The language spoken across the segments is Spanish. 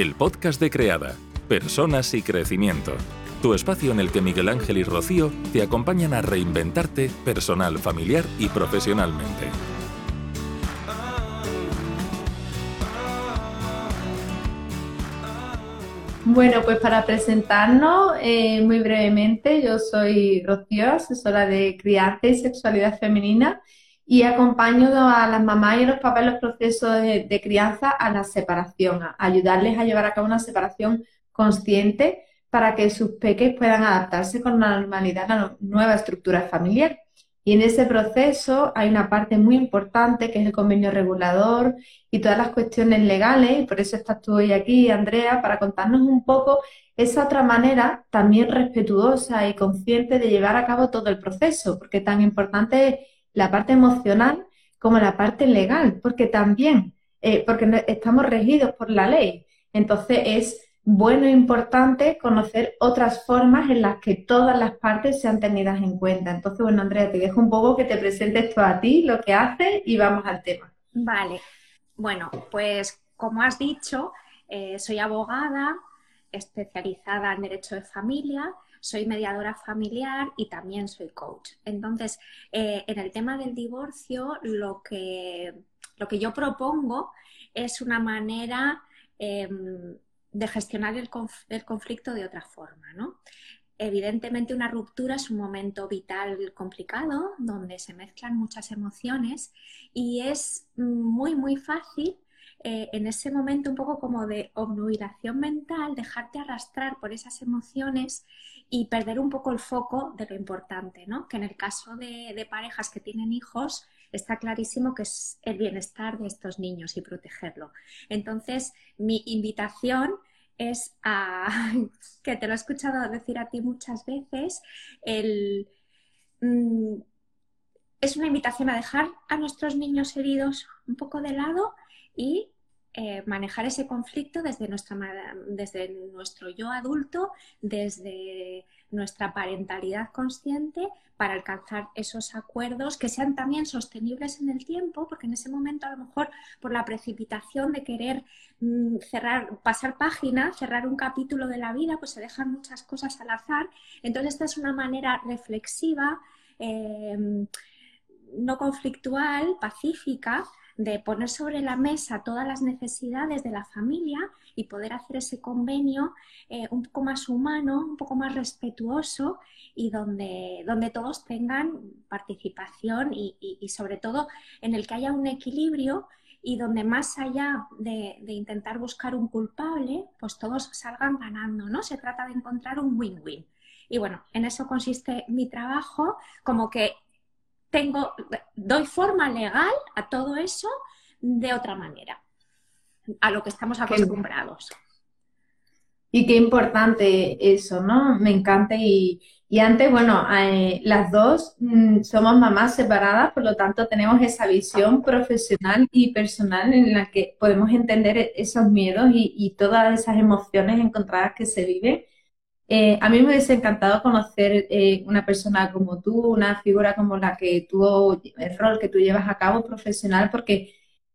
el podcast de Creada, Personas y Crecimiento. Tu espacio en el que Miguel Ángel y Rocío te acompañan a reinventarte personal, familiar y profesionalmente. Bueno, pues para presentarnos eh, muy brevemente, yo soy Rocío, asesora de crianza y sexualidad femenina y acompaño a las mamás y los papás en los procesos de, crianza a la separación, a ayudarles a llevar a cabo una separación consciente para que sus peques puedan adaptarse con normalidad a la nueva estructura familiar. Y en ese proceso hay una parte muy importante que es el convenio regulador y todas las cuestiones legales, y por eso estás tú hoy aquí, Andrea, para contarnos un poco esa otra manera también respetuosa y consciente de llevar a cabo todo el proceso, porque tan importante es la parte emocional como la parte legal, porque también, eh, porque estamos regidos por la ley. Entonces es bueno e importante conocer otras formas en las que todas las partes sean tenidas en cuenta. Entonces, bueno, Andrea, te dejo un poco que te presentes esto a ti, lo que haces y vamos al tema. Vale. Bueno, pues como has dicho, eh, soy abogada especializada en derecho de familia soy mediadora familiar y también soy coach. Entonces, eh, en el tema del divorcio, lo que, lo que yo propongo es una manera em, de gestionar el, conflicto de otra forma, ¿no? Evidentemente una ruptura es un momento vital complicado donde se mezclan muchas emociones y es muy, muy fácil eh, en ese momento un poco como de obnubilación mental, dejarte arrastrar por esas emociones y perder un poco el foco de lo importante, ¿no? Que en el caso de, parejas que tienen hijos está clarísimo que es el bienestar de estos niños y protegerlo. Entonces, mi invitación es a, que te lo he escuchado decir a ti muchas veces, mm, es una invitación a dejar a nuestros niños heridos un poco de lado y eh, manejar ese conflicto desde, nuestra, desde nuestro yo adulto, desde nuestra parentalidad consciente para alcanzar esos acuerdos que sean también sostenibles en el tiempo, porque en ese momento a lo mejor por la precipitación de querer mm, cerrar, pasar página, cerrar un capítulo de la vida, pues se dejan muchas cosas al azar. Entonces esta es una manera reflexiva, eh, no conflictual, pacífica, de poner sobre la mesa todas las necesidades de la familia y poder hacer ese convenio eh, un poco más humano, un poco más respetuoso y donde, donde todos tengan participación y, sobre todo en el que haya un equilibrio y donde más allá de, de, intentar buscar un culpable, pues todos salgan ganando, ¿no? Se trata de encontrar un win-win. Y bueno, en eso consiste mi trabajo, como que tengo, doy forma legal a todo eso de otra manera, a lo que estamos acostumbrados. Y qué importante eso, ¿no? Me encanta. Y, antes, bueno, eh, las dos mm, somos mamás separadas, por lo tanto tenemos esa visión profesional y personal en la que podemos entender e-, esos miedos y, y todas esas emociones encontradas que se viven eh, a mí me hubiese encantado conocer eh, una persona como tú, una figura como la que tú, el rol que tú llevas a cabo profesional, porque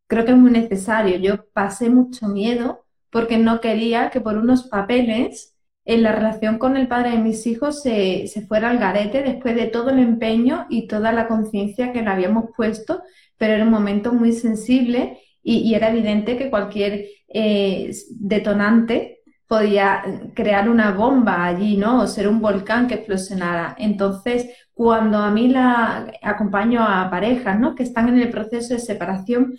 creo que es muy necesario. Yo pasé mucho miedo porque no quería que por unos papeles en la relación con el padre de mis hijos se, fuera al garete después de todo el empeño y toda la conciencia que le habíamos puesto, pero era un momento muy sensible y, era evidente que cualquier eh, detonante podía crear una bomba allí, ¿no? O ser un volcán que explosionara. Entonces, cuando a mí la acompaño a parejas, ¿no? Que están en el proceso de separación,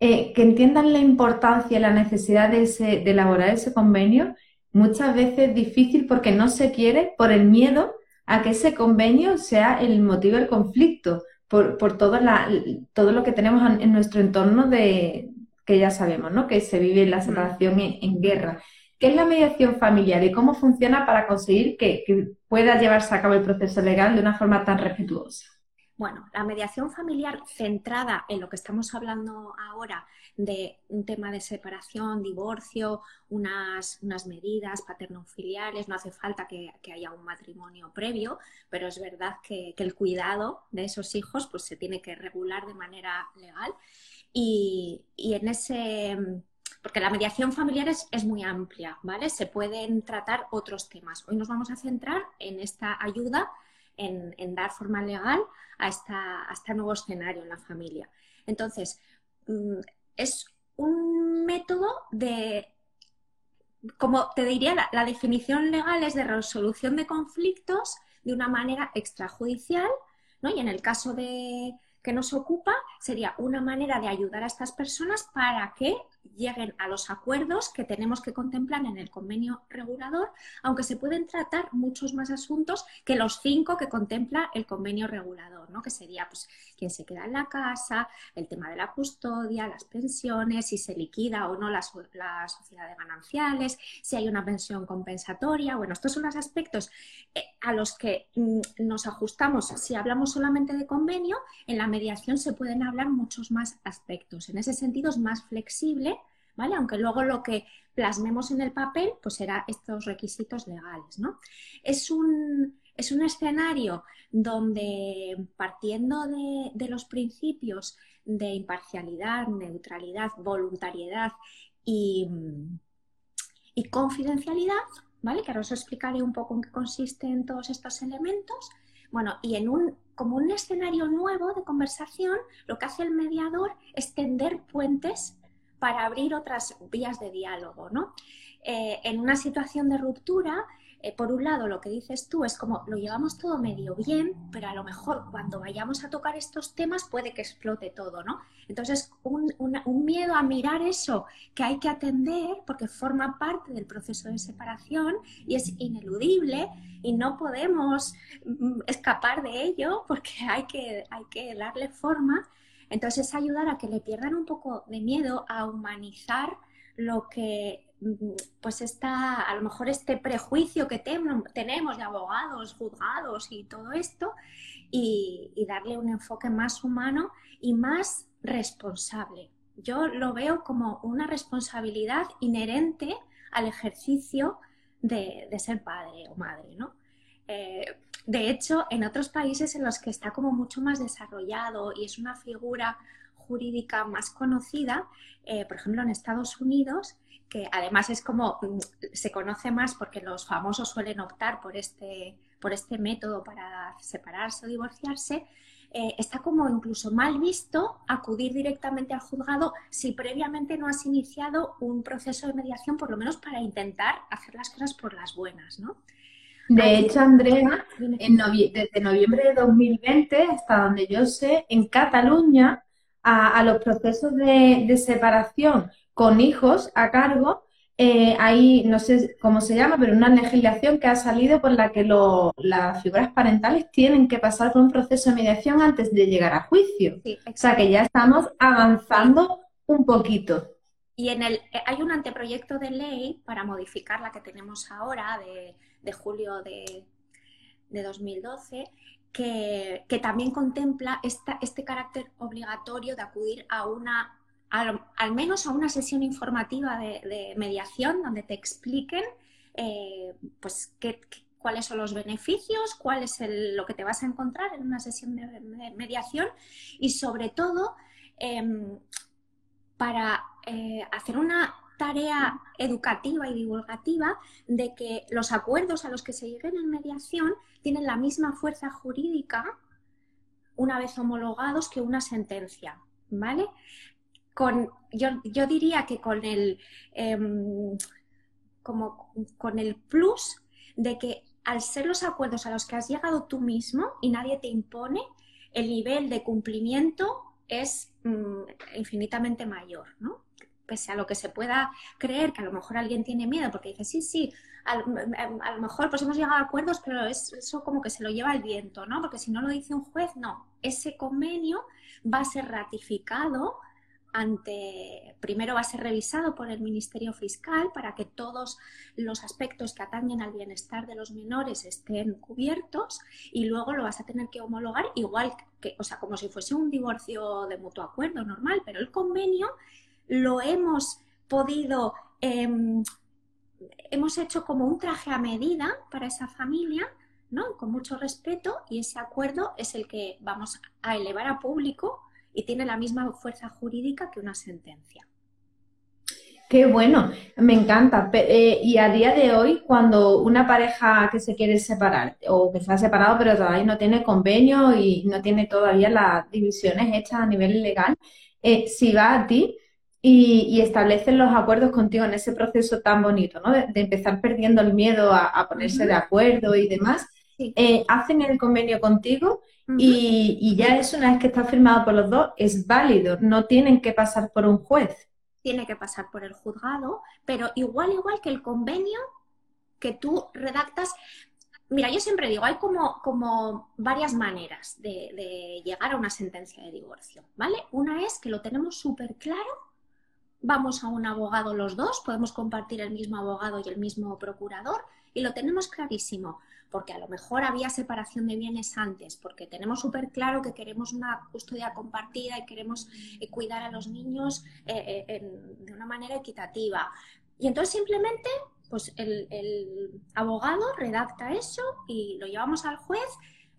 eh, que entiendan la importancia y la necesidad de, de elaborar ese convenio, muchas veces es difícil porque no se quiere por el miedo a que ese convenio sea el motivo del conflicto, por, por todo, la, todo lo que tenemos en, nuestro entorno de que ya sabemos, ¿no? Que se vive la separación en guerra. ¿Qué es la mediación familiar y cómo funciona para conseguir que, pueda llevarse a cabo el proceso legal de una forma tan respetuosa? Bueno, la mediación familiar centrada en lo que estamos hablando ahora de un tema de separación, divorcio, unas, unas medidas paterno-filiales, no hace falta que, haya un matrimonio previo, pero es verdad que, el cuidado de esos hijos pues, se tiene que regular de manera legal. y en ese porque la mediación familiar es, muy amplia, ¿vale? Se pueden tratar otros temas. Hoy nos vamos a centrar en esta ayuda, en, dar forma legal a, esta, este nuevo escenario en la familia. Entonces, mm, es un método de como te diría, la, definición legal es de resolución de conflictos de una manera extrajudicial, ¿no? Y en el caso de, que nos ocupa sería una manera de ayudar a estas personas para que lleguen a los acuerdos que tenemos que contemplar en el convenio regulador, aunque se pueden tratar muchos más asuntos que los cinco que contempla el convenio regulador, ¿no? que sería pues, quién se queda en la casa, el tema de la custodia, las pensiones, si se liquida o no la, sociedad de gananciales, si hay una pensión compensatoria. Bueno, estos son los aspectos eh, a los que mm, nos ajustamos si hablamos solamente de convenio. En la mediación se pueden hablar muchos más aspectos. En ese sentido es más flexible aunque luego lo que plasmemos en el papel, pues será estos requisitos legales, ¿no? Es un, escenario donde partiendo de, los principios de imparcialidad, neutralidad, voluntariedad y, confidencialidad, ¿vale? Que ahora os explicaré un poco en qué consisten todos estos elementos. Bueno, y en un, como un escenario nuevo de conversación, lo que hace el mediador es tender puentes para abrir otras vías de diálogo, ¿no? Eh, en una situación de ruptura, eh, por un lado, lo que dices tú es como lo llevamos todo medio bien, pero a lo mejor cuando vayamos a tocar estos temas puede que explote todo, ¿no? Entonces, un, un, miedo a mirar eso que hay que atender porque forma parte del proceso de separación y es ineludible y no podemos mm, escapar de ello porque hay que, hay que darle forma entonces, ayudar a que le pierdan un poco de miedo a humanizar lo que mm, pues está, a lo mejor este prejuicio que tenemos de abogados, juzgados y todo esto, y, darle un enfoque más humano y más responsable. Yo lo veo como una responsabilidad inherente al ejercicio de, ser padre o madre, ¿no? Eh, de hecho, en otros países en los que está como mucho más desarrollado y es una figura jurídica más conocida, eh, por ejemplo en Estados Unidos, que además es como mm, se conoce más porque los famosos suelen optar por este, por este método para separarse o divorciarse, eh, está como incluso mal visto acudir directamente al juzgado si previamente no has iniciado un proceso de mediación, por lo menos para intentar hacer las cosas por las buenas, ¿no? De hecho, Andrea, en desde noviembre de 2020, hasta donde yo sé, en Cataluña, a, los procesos de, separación con hijos a cargo, eh, hay, no sé cómo se llama, pero una legislación que ha salido por la que las figuras parentales tienen que pasar por un proceso de mediación antes de llegar a juicio. o sea que ya estamos avanzando un poquito. Y en el, eh, hay un anteproyecto de ley para modificar la que tenemos ahora de de julio de, 2012, que, también contempla este carácter obligatorio de acudir a una, al, menos a una sesión informativa de, mediación donde te expliquen eh, pues, qué, cuáles son los beneficios, cuál es lo que te vas a encontrar en una sesión de, mediación y sobre todo em, para eh, hacer una tarea educativa y divulgativa de que los acuerdos a los que se lleguen en mediación tienen la misma fuerza jurídica una vez homologados que una sentencia, ¿vale? Con, yo, diría que con el, em, como, con el plus de que al ser los acuerdos a los que has llegado tú mismo y nadie te impone, el nivel de cumplimiento es mm, infinitamente mayor, ¿no? Pese a lo que se pueda creer, que a lo mejor alguien tiene miedo porque dice, sí, sí, a, lo mejor pues hemos llegado a acuerdos, pero es, eso como que se lo lleva el viento, ¿no? Porque si no lo dice un juez, no, ese convenio va a ser ratificado ante, primero va a ser revisado por el Ministerio Fiscal para que todos los aspectos que atañen al bienestar de los menores estén cubiertos y luego lo vas a tener que homologar igual que, o sea, como si fuese un divorcio de mutuo acuerdo normal, pero el convenio lo hemos podido, em, hemos hecho como un traje a medida para esa familia, ¿no? Con mucho respeto y ese acuerdo es el que vamos a elevar a público y tiene la misma fuerza jurídica que una sentencia. Qué bueno, me encanta. Eh, y a día de hoy, cuando una pareja que se quiere separar o que se ha separado pero todavía no tiene convenio y no tiene todavía las divisiones hechas a nivel legal, eh, si va a ti y, establecen los acuerdos contigo en ese proceso tan bonito, ¿no? De, empezar perdiendo el miedo a, ponerse de acuerdo y demás, eh, hacen el convenio contigo y, y ya eso, una vez que está firmado por los dos, es válido, no tienen que pasar por un juez tiene que pasar por el juzgado, pero igual, igual que el convenio que tú redactas. Mira, yo siempre digo, hay como, como varias maneras de, llegar a una sentencia de divorcio, ¿vale? Una es que lo tenemos súper claro, vamos a un abogado los dos, podemos compartir el mismo abogado y el mismo procurador y lo tenemos clarísimo porque a lo mejor había separación de bienes antes, porque tenemos súper claro que queremos una custodia compartida y queremos eh, cuidar a los niños eh, eh, de una manera equitativa. Y entonces simplemente, pues el, abogado redacta eso y lo llevamos al juez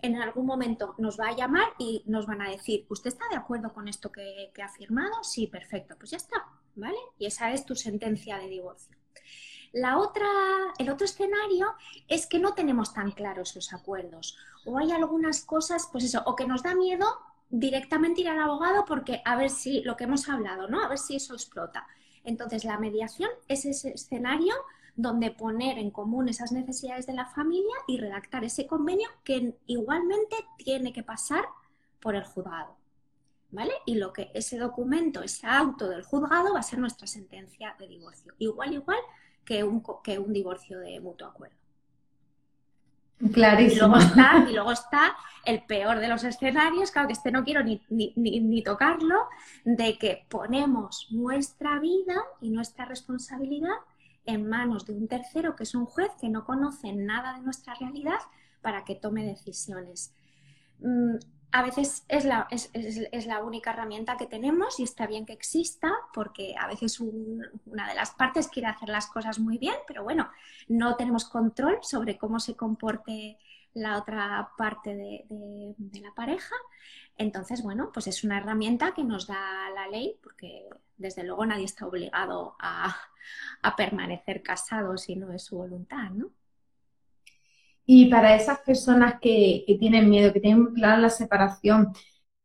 en algún momento nos va a llamar y nos van a decir, ¿usted está de acuerdo con esto que, que, ha firmado? Sí, perfecto, pues ya está, ¿vale? Y esa es tu sentencia de divorcio. La otra, el otro escenario es que no tenemos tan claros los acuerdos o hay algunas cosas, pues eso, o que nos da miedo directamente ir al abogado porque a ver si lo que hemos hablado, ¿no? A ver si eso explota. Entonces, la mediación es ese escenario donde poner en común esas necesidades de la familia y redactar ese convenio que igualmente tiene que pasar por el juzgado. ¿Vale? Y lo que ese documento, ese auto del juzgado va a ser nuestra sentencia de divorcio. Igual, igual que un, que un divorcio de mutuo acuerdo. Clarísimo. Y luego, está, y luego está el peor de los escenarios, claro que este no quiero ni, ni, ni, tocarlo, de que ponemos nuestra vida y nuestra responsabilidad en manos de un tercero, que es un juez que no conoce nada de nuestra realidad, para que tome decisiones. A veces es la, es, es, la, única herramienta que tenemos y está bien que exista porque a veces una de las partes quiere hacer las cosas muy bien, pero bueno, no tenemos control sobre cómo se comporte la otra parte de, de, la pareja. Entonces, bueno, pues es una herramienta que nos da la ley porque desde luego nadie está obligado a, a permanecer casado si no es su voluntad, ¿no? Y para esas personas que, tienen miedo, que tienen claro la separación,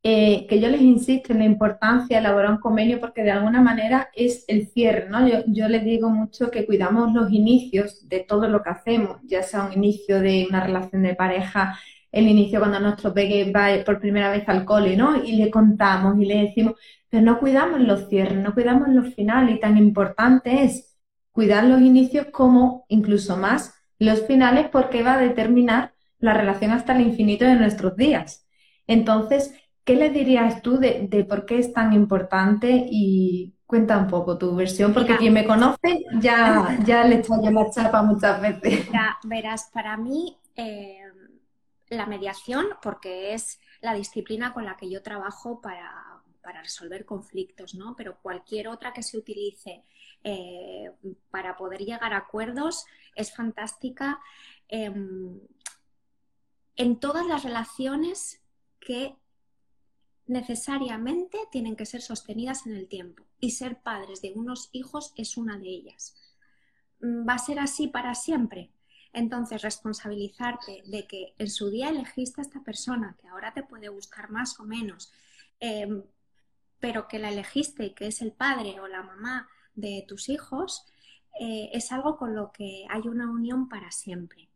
eh, que yo les insisto en la importancia de elaborar un convenio porque de alguna manera es el cierre, ¿no? Yo, les digo mucho que cuidamos los inicios de todo lo que hacemos, ya sea un inicio de una relación de pareja, el inicio cuando nuestro peque va por primera vez al cole, ¿no? Y le contamos y le decimos, pero no cuidamos los cierres, no cuidamos los finales y tan importante es cuidar los inicios como incluso más los finales porque va a determinar la relación hasta el infinito de nuestros días. Entonces, ¿qué le dirías tú de, por qué es tan importante? Y cuenta un poco tu versión, porque quien me conoce ya, ya le echa yo la chapa muchas veces. Verás, para mí eh, la mediación, porque es la disciplina con la que yo trabajo para, para resolver conflictos, ¿no? Pero cualquier otra que se utilice eh, para poder llegar a acuerdos es fantástica em, en todas las relaciones que necesariamente tienen que ser sostenidas en el tiempo y ser padres de unos hijos es una de ellas. Mm, ¿Va a ser así para siempre? Entonces, responsabilizarte de que en su día elegiste a esta persona, que ahora te puede gustar más o menos, em, pero que la elegiste y que es el padre o la mamá de tus hijos, eh, es algo con lo que hay una unión para siempre.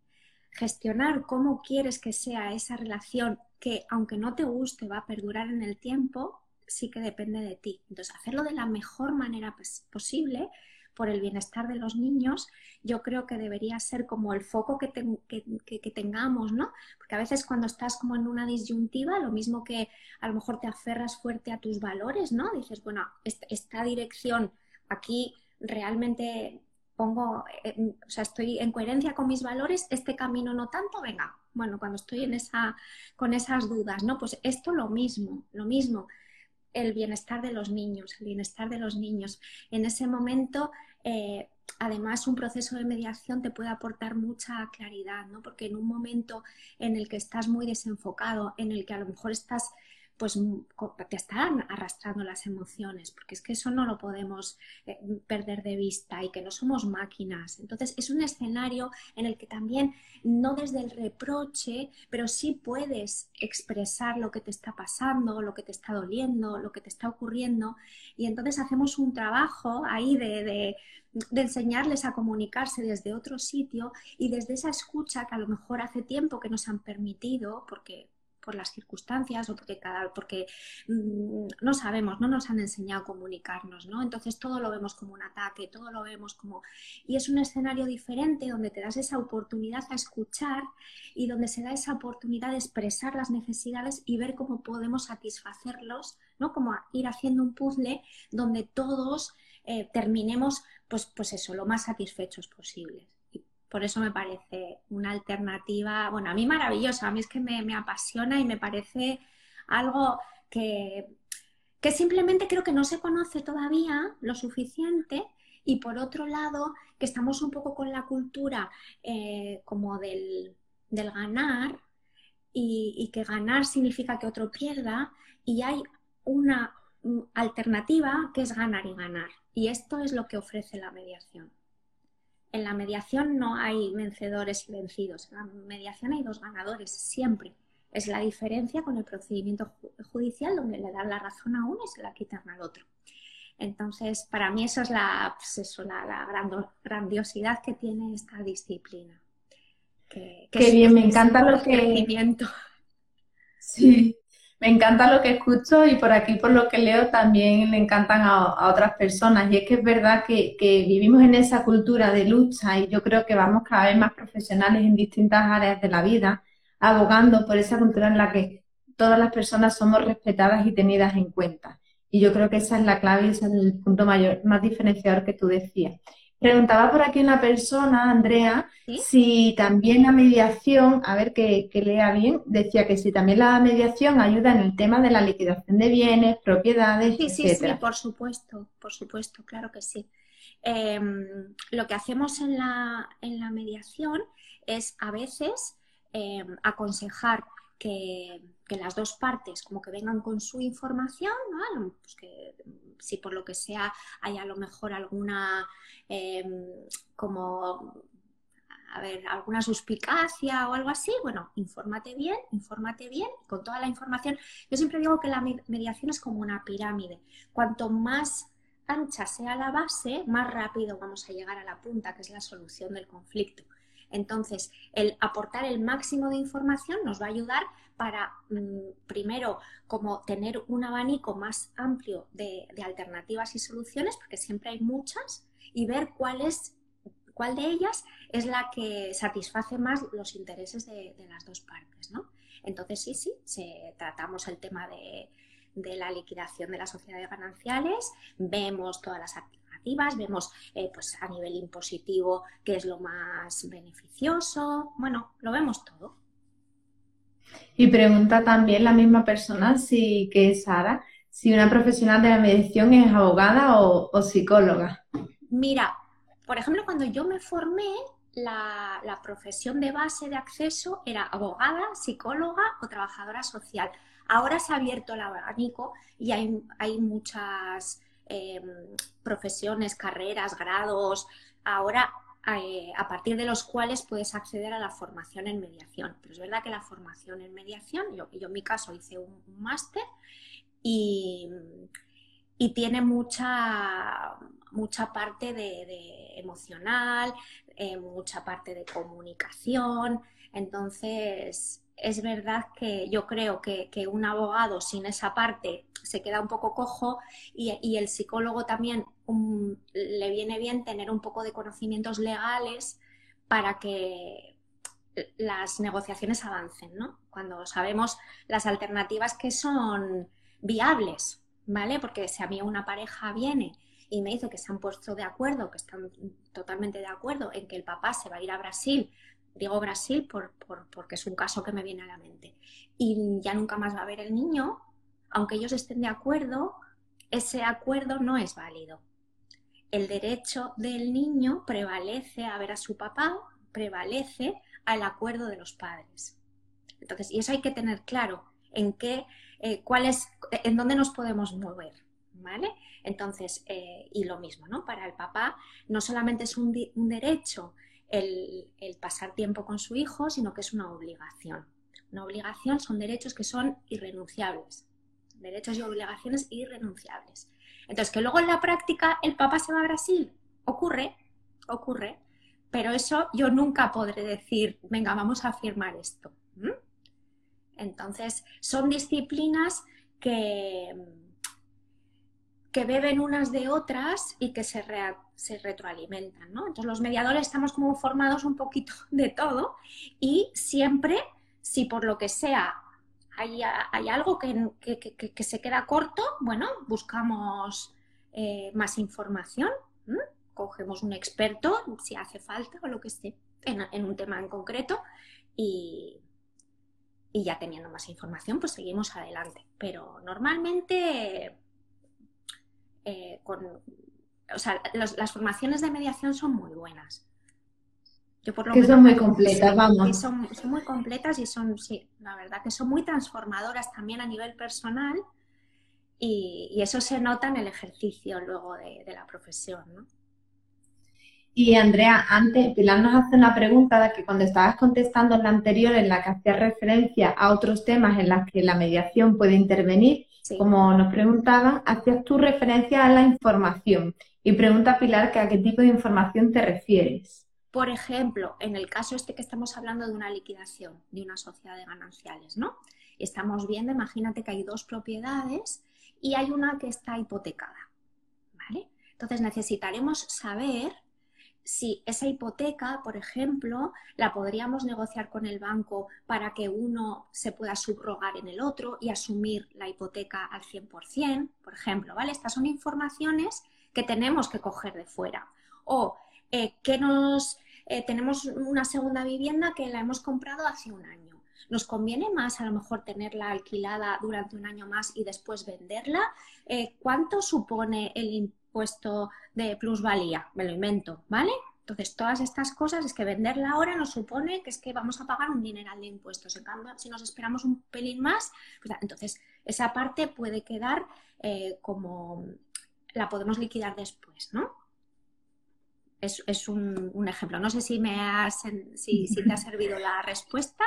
Gestionar cómo quieres que sea esa relación que, aunque no te guste, va a perdurar en el tiempo, sí que depende de ti. Entonces, hacerlo de la mejor manera posible por el bienestar de los niños, yo creo que debería ser como el foco que, que, tengamos, ¿no? Porque a veces cuando estás como en una disyuntiva, lo mismo que a lo mejor te aferras fuerte a tus valores, ¿no? Dices, bueno, esta dirección aquí realmente pongo, eh, o sea, estoy en coherencia con mis valores, este camino no tanto, venga, bueno, cuando estoy en esa, con esas dudas, ¿no? Pues esto lo mismo, lo mismo, el bienestar de los niños, el bienestar de los niños. En ese momento, eh, además, un proceso de mediación te puede aportar mucha claridad, ¿no? Porque en un momento en el que estás muy desenfocado, en el que a lo mejor estás pues mm, te están arrastrando las emociones, porque es que eso no lo podemos eh, perder de vista y que no somos máquinas. Entonces es un escenario en el que también, no desde el reproche, pero sí puedes expresar lo que te está pasando, lo que te está doliendo, lo que te está ocurriendo. Y entonces hacemos un trabajo ahí de, de enseñarles a comunicarse desde otro sitio y desde esa escucha que a lo mejor hace tiempo que nos han permitido, porque por las circunstancias o porque cada porque mm, no sabemos, no nos han enseñado a comunicarnos, ¿no? Entonces todo lo vemos como un ataque, todo lo vemos como y es un escenario diferente donde te das esa oportunidad a escuchar y donde se da esa oportunidad de expresar las necesidades y ver cómo podemos satisfacerlos, ¿no? Como ir haciendo un puzzle donde todos eh, terminemos pues, pues eso, lo más satisfechos posibles. Por eso me parece una alternativa, bueno, a mí maravillosa, a mí es que me, apasiona y me parece algo que, que simplemente creo que no se conoce todavía lo suficiente. Y por otro lado que estamos un poco con la cultura eh, como del, ganar y, y, que ganar significa que otro pierda y hay una alternativa que es ganar y ganar. Y esto es lo que ofrece la mediación en la mediación no hay vencedores y vencidos. En la mediación hay dos ganadores, siempre. Es la diferencia con el procedimiento judicial donde le dan la razón a uno y se la quitan al otro. Entonces, para mí eso es la, pues la, grandiosidad que tiene esta disciplina. Que, Qué bien, me encanta lo que... Sí, me encanta lo que escucho y por aquí, por lo que leo, también le encantan a, otras personas. Y es que es verdad que, vivimos en esa cultura de lucha y yo creo que vamos cada vez más profesionales en distintas áreas de la vida, abogando por esa cultura en la que todas las personas somos respetadas y tenidas en cuenta. Y yo creo que esa es la clave y ese es el punto mayor, más diferenciador que tú decías. Preguntaba por aquí una persona, Andrea, si también la mediación, a ver que, lea bien, decía que si también la mediación ayuda en el tema de la liquidación de bienes, propiedades, sí, Sí, sí, por supuesto, por supuesto, claro que sí. Em, lo que hacemos en la, en la mediación es a veces em, aconsejar que, las dos partes como que vengan con su información, pues que si por lo que sea hay a lo mejor alguna em, como a ver, alguna suspicacia o algo así, bueno, infórmate bien, infórmate bien, con toda la información. Yo siempre digo que la mediación es como una pirámide. Cuanto más ancha sea la base, más rápido vamos a llegar a la punta, que es la solución del conflicto. Entonces, el aportar el máximo de información nos va a ayudar para, mm, primero, como tener un abanico más amplio de, alternativas y soluciones, porque siempre hay muchas, y ver cuál es cuál de ellas es la que satisface más los intereses de, las dos partes, ¿no? Entonces, sí, sí, se, tratamos el tema de, de la liquidación de las sociedades gananciales, vemos todas las vemos eh, pues a nivel impositivo qué es lo más beneficioso, bueno, lo vemos todo. Y pregunta también la misma persona, si, que es Sara, si una profesional de la mediación es abogada o, psicóloga. Mira, por ejemplo, cuando yo me formé, la, la, profesión de base de acceso era abogada, psicóloga o trabajadora social. Ahora se ha abierto el abanico y hay, hay muchas Em, profesiones, carreras, grados, ahora eh, a partir de los cuales puedes acceder a la formación en mediación. Pero es verdad que la formación en mediación, yo, en mi caso hice un, máster y, tiene mucha, mucha parte de, emocional, eh, mucha parte de comunicación. Entonces, es verdad que yo creo que, un abogado sin esa parte se queda un poco cojo y, el psicólogo también le viene bien tener un poco de conocimientos legales para que las negociaciones avancen, ¿no? Cuando sabemos las alternativas que son viables, ¿vale? Porque si a mí una pareja viene y me dice que se han puesto de acuerdo, que están totalmente de acuerdo en que el papá se va a ir a Brasil Digo Brasil por, porque es un caso que me viene a la mente. Y ya nunca más va a ver el niño, aunque ellos estén de acuerdo, ese acuerdo no es válido. El derecho del niño prevalece a ver a su papá, prevalece al acuerdo de los padres. Entonces, y eso hay que tener claro. en qué, eh, cuál es, en dónde nos podemos mover, ¿vale? Entonces, eh, y lo mismo, ¿no? Para el papá no solamente es un, derecho el, pasar tiempo con su hijo, sino que es una obligación. Una obligación son derechos que son irrenunciables. Derechos y obligaciones irrenunciables. Entonces, que luego en la práctica el papá se va a Brasil, ocurre, ocurre, pero eso yo nunca podré decir, venga, vamos a firmar esto. Entonces, son disciplinas que, que beben unas de otras y que se, se retroalimentan, ¿no? Entonces los mediadores estamos como formados un poquito de todo y siempre, si por lo que sea hay, algo que, se queda corto, bueno, buscamos eh, más información, cogemos un experto si hace falta o lo que esté en, un tema en concreto y, y ya teniendo más información, pues seguimos adelante. Pero normalmente eh, con, o sea, las formaciones de mediación son muy buenas. Yo por lo que son muy completas, vamos. Son, muy completas y son, sí, la verdad que son muy transformadoras también a nivel personal y, eso se nota en el ejercicio luego de, la profesión, ¿no? Y Andrea, antes Pilar nos hace una pregunta que cuando estabas contestando en la anterior, en la que hacías referencia a otros temas en los que la mediación puede intervenir, como nos preguntaban, hacías tu referencia a la información y pregunta Pilar que a qué tipo de información te refieres. Por ejemplo, en el caso este que estamos hablando de una liquidación de una sociedad de gananciales, ¿no? Estamos viendo, imagínate que hay dos propiedades y hay una que está hipotecada, ¿vale? Entonces necesitaremos saber si esa hipoteca, por ejemplo, la podríamos negociar con el banco para que uno se pueda subrogar en el otro y asumir la hipoteca al 100%, por ejemplo, ¿vale? Estas son informaciones que tenemos que coger de fuera. O eh, que nos eh, tenemos una segunda vivienda que la hemos comprado hace un año. ¿Nos conviene más a lo mejor tenerla alquilada durante un año más y después venderla? Eh, ¿Cuánto supone el impuesto de plusvalía? Me lo invento, ¿vale? Entonces, todas estas cosas es que venderla ahora nos supone que es que vamos a pagar un dineral de impuestos. En cambio, si nos esperamos un pelín más, pues, entonces esa parte puede quedar eh, como la podemos liquidar después, ¿no? Es, un, ejemplo. No sé si me has, si te ha servido la respuesta.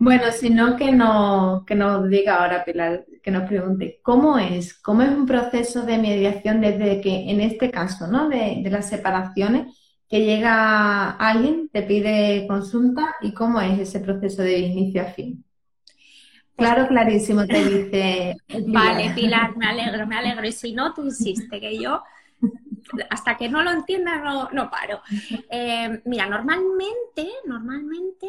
Bueno, si no, que, no, que nos diga ahora Pilar, que nos pregunte, ¿cómo es? ¿Cómo es un proceso de mediación desde que, en este caso, ¿no? De, las separaciones, que llega alguien, te pide consulta y cómo es ese proceso de inicio a fin? Claro, clarísimo, te dice. Vale, Pilar, me alegro, me alegro. Y si no, tú insiste, que yo hasta que no lo entienda no, no paro. Eh, mira, normalmente, normalmente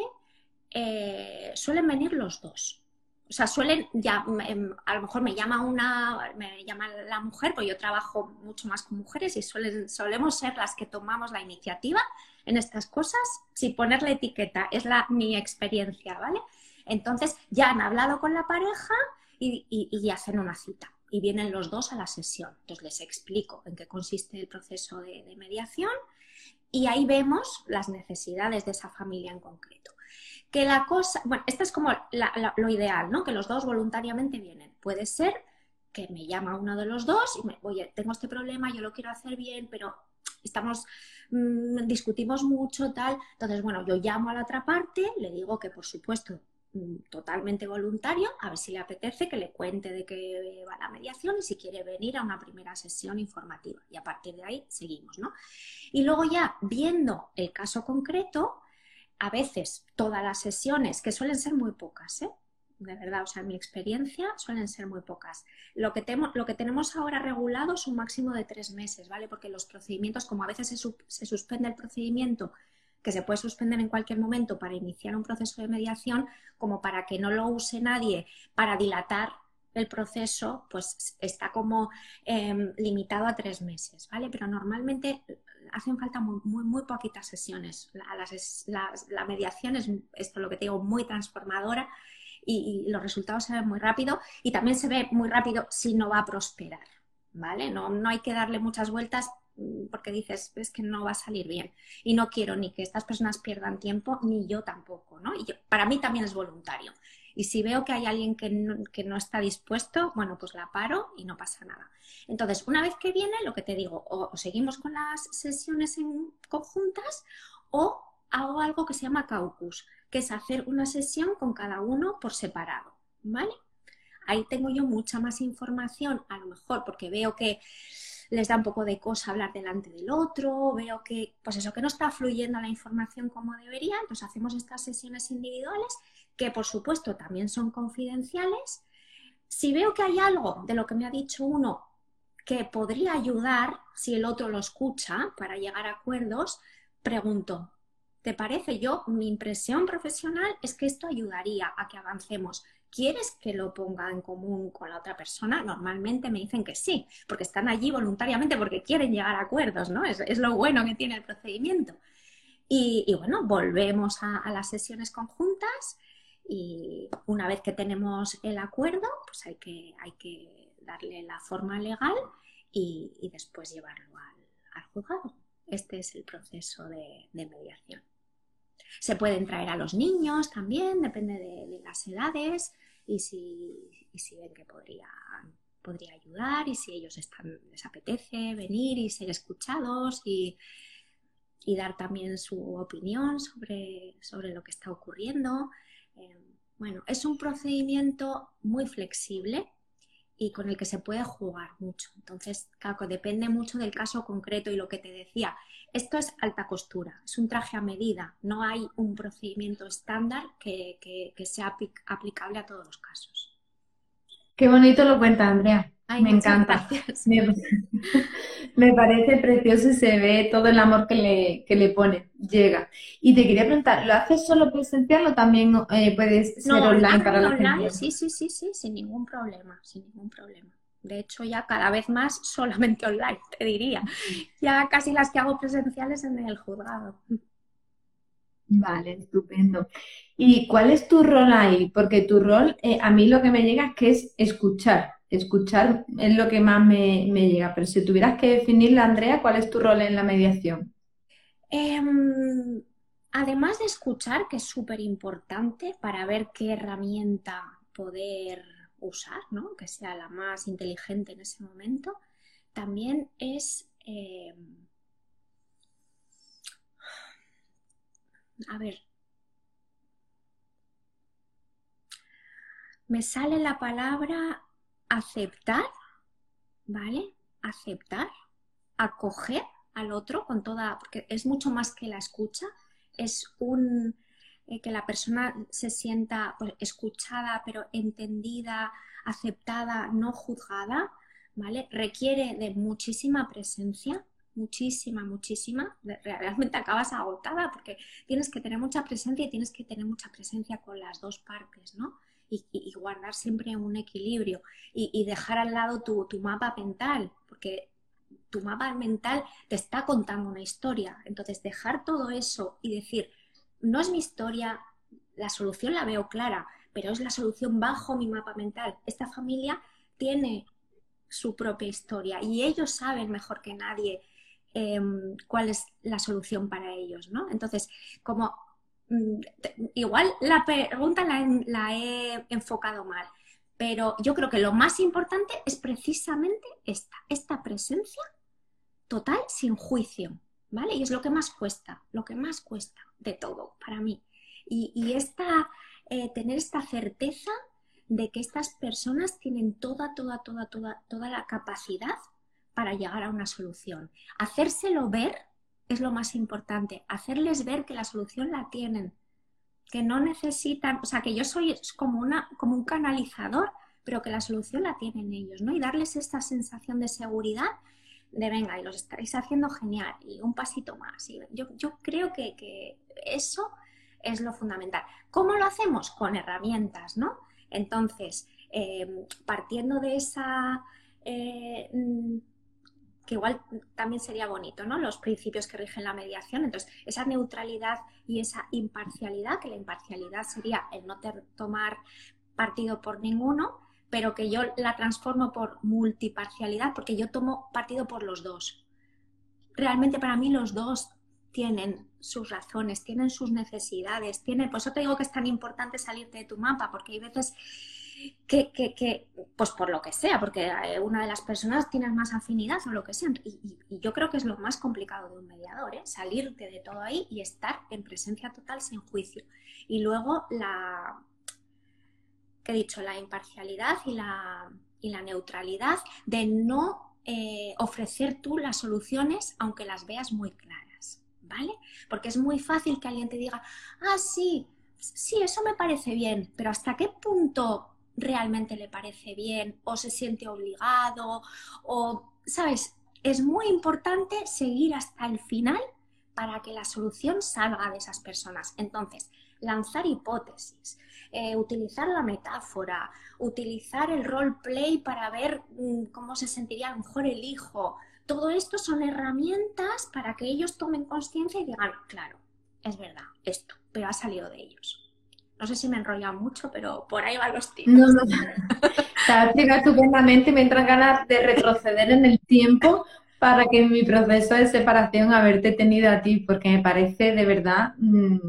eh, suelen venir los dos. O sea, suelen, ya, em, a lo mejor me llama una, me llama la mujer, pues yo trabajo mucho más con mujeres y solemos ser las que tomamos la iniciativa en estas cosas, sin poner la etiqueta, es la, mi experiencia, ¿vale? Entonces ya han hablado con la pareja y, hacen una cita y vienen los dos a la sesión. Entonces les explico en qué consiste el proceso de mediación y ahí vemos las necesidades de esa familia en concreto que la cosa, bueno, esto es como lo ideal, ¿no? Que los dos voluntariamente vienen. Puede ser que me llama uno de los dos y me, oye, tengo este problema, yo lo quiero hacer bien, pero estamos, mm, discutimos mucho, tal. Entonces, bueno, yo llamo a la otra parte, le digo que por supuesto mm, totalmente voluntario, a ver si le apetece que le cuente de qué va la mediación y si quiere venir a una primera sesión informativa. Y a partir de ahí seguimos, ¿no? Y luego ya viendo el caso concreto, a veces todas las sesiones, que suelen ser muy pocas, ¿eh? de verdad, o sea, en mi experiencia suelen ser muy pocas. Lo que, tenemos ahora regulado es un máximo de tres meses, ¿vale? Porque los procedimientos, como a veces se, suspende el procedimiento, que se puede suspender en cualquier momento para iniciar un proceso de mediación, como para que no lo use nadie para dilatar el proceso, pues está como em, limitado a tres meses, ¿vale? Pero normalmente hacen falta muy, muy, poquitas sesiones. La, mediación es esto lo que te digo, muy transformadora y, los resultados se ven muy rápido y también se ve muy rápido si no va a prosperar, ¿vale? No, no hay que darle muchas vueltas mm, porque dices, es que no va a salir bien y no quiero ni que estas personas pierdan tiempo ni yo tampoco, ¿no? Y para mí también es voluntario. Y si veo que hay alguien que no, está dispuesto, bueno, pues la paro y no pasa nada. Entonces, una vez que viene, lo que te digo, o, seguimos con las sesiones en conjuntas o hago algo que se llama caucus, que es hacer una sesión con cada uno por separado, ¿vale? Ahí tengo yo mucha más información, a lo mejor porque veo que les da un poco de cosa hablar delante del otro, veo que, pues eso, que no está fluyendo la información como debería, entonces hacemos estas sesiones individuales que por supuesto también son confidenciales. Si veo que hay algo de lo que me ha dicho uno que podría ayudar, si el otro lo escucha, para llegar a acuerdos, pregunto, ¿te parece? Yo, mi impresión profesional es que esto ayudaría a que avancemos. ¿Quieres que lo ponga en común con la otra persona? Normalmente me dicen que sí, porque están allí voluntariamente, porque quieren llegar a acuerdos, ¿no? Es, lo bueno que tiene el procedimiento. Y, bueno, volvemos a, las sesiones conjuntas y una vez que tenemos el acuerdo, pues hay que, hay que darle la forma legal y, después llevarlo al, juzgado. Este es el proceso de, mediación. Se pueden traer a los niños también, depende de las edades y si, si ven que podría, podría ayudar y si ellos están, les apetece venir y ser escuchados y, y dar también su opinión sobre, sobre lo que está ocurriendo. Eh, bueno, es un procedimiento muy flexible y con el que se puede jugar mucho. Entonces, claro, depende mucho del caso concreto y lo que te decía. Esto es alta costura, es un traje a medida, no hay un procedimiento estándar que, sea aplicable a todos los casos. Qué bonito lo cuenta Andrea. Me encanta. Me, parece precioso y se ve todo el amor que le, que le pone, llega. Y te quería preguntar, ¿lo haces solo presencial o también eh, puedes ser online para la gente? Sí, sí, sí, sí, sin ningún problema, sin ningún problema. De hecho, ya cada vez más solamente online, te diría. Ya casi las que hago presenciales en el juzgado. Vale, estupendo. ¿Y cuál es tu rol ahí? Porque tu rol, eh, a mí lo que me llega es que es escuchar. Escuchar es lo que más me, llega. Pero si tuvieras que definirla, Andrea, ¿cuál es tu rol en la mediación? Em, además de escuchar, que es súper importante para ver qué herramienta poder usar, ¿no? que sea la más inteligente en ese momento, también es... Eh, a ver, me sale la palabra aceptar, ¿vale? Aceptar, acoger al otro con toda, porque es mucho más que la escucha, es un, eh, que la persona se sienta pues, escuchada, pero entendida, aceptada, no juzgada, ¿vale? Requiere de muchísima presencia, muchísima, muchísima. Realmente acabas agotada porque tienes que tener mucha presencia y tienes que tener mucha presencia con las dos partes, ¿no? Y, guardar siempre un equilibrio y, dejar al lado tu, mapa mental, porque tu mapa mental te está contando una historia. Entonces, dejar todo eso y decir, no es mi historia, la solución la veo clara, pero es la solución bajo mi mapa mental. Esta familia tiene su propia historia y ellos saben mejor que nadie em, cuál es la solución para ellos, ¿no? Entonces, como igual la pregunta la, la, he enfocado mal, pero yo creo que lo más importante es precisamente esta, esta presencia total sin juicio, ¿vale? Y es lo que más cuesta, lo que más cuesta de todo para mí. Y, esta, eh, tener esta certeza de que estas personas tienen toda, toda, toda, toda, toda la capacidad para llegar a una solución. Hacérselo ver es lo más importante, hacerles ver que la solución la tienen, que no necesitan, o sea, que yo soy como, una, como un canalizador, pero que la solución la tienen ellos, ¿no? Y darles esta sensación de seguridad de venga, y los estáis haciendo genial, y un pasito más. Y yo, yo creo que, eso es lo fundamental. ¿Cómo lo hacemos? Con herramientas, ¿no? Entonces, eh, partiendo de esa, eh, mm, que igual también sería bonito, ¿no? Los principios que rigen la mediación. Entonces, esa neutralidad y esa imparcialidad, que la imparcialidad sería el no tomar partido por ninguno, pero que yo la transformo por multiparcialidad porque yo tomo partido por los dos. Realmente para mí los dos tienen sus razones, tienen sus necesidades, tienen, por eso te digo que es tan importante salirte de tu mapa, porque hay veces que, pues por lo que sea, porque eh, una de las personas tiene más afinidad o lo que sea. Y, yo creo que es lo más complicado de un mediador, ¿eh? salirte de todo ahí y estar en presencia total sin juicio. Y luego la, que he dicho, la imparcialidad y la, y la neutralidad de no eh, ofrecer tú las soluciones aunque las veas muy claras, ¿vale? Porque es muy fácil que alguien te diga, ah, sí, sí, eso me parece bien, pero ¿hasta qué punto realmente le parece bien o se siente obligado o, ¿sabes? Es muy importante seguir hasta el final para que la solución salga de esas personas. Entonces, lanzar hipótesis, eh, utilizar la metáfora, utilizar el roleplay para ver mm, cómo se sentiría a lo mejor el hijo. Todo esto son herramientas para que ellos tomen conciencia y digan, claro, es verdad, esto, pero ha salido de ellos. No sé si me enrolla mucho, pero por ahí van los tiros. No, no. Te y me entran ganas de retroceder en el tiempo para que en mi proceso de separación haberte tenido a ti, porque me parece de verdad mm,